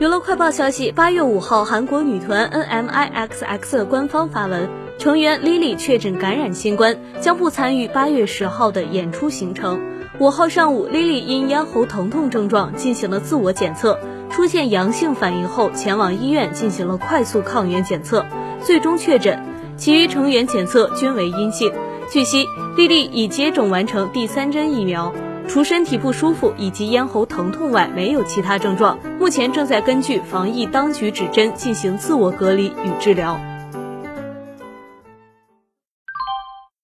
娱乐快报消息，八月五号，韩国女团 N M I X X 官方发文，成员 Lily 确诊感染新冠，将不参与八月十号的演出行程。五号上午，Lily 因咽喉疼痛症状进行了自我检测，出现阳性反应后，前往医院进行了快速抗原检测，最终确诊。其余成员检测均为阴性。据悉，莉莉已接种完成第三针疫苗。除身体不舒服以及咽喉疼痛外，没有其他症状。目前正在根据防疫当局指针进行自我隔离与治疗。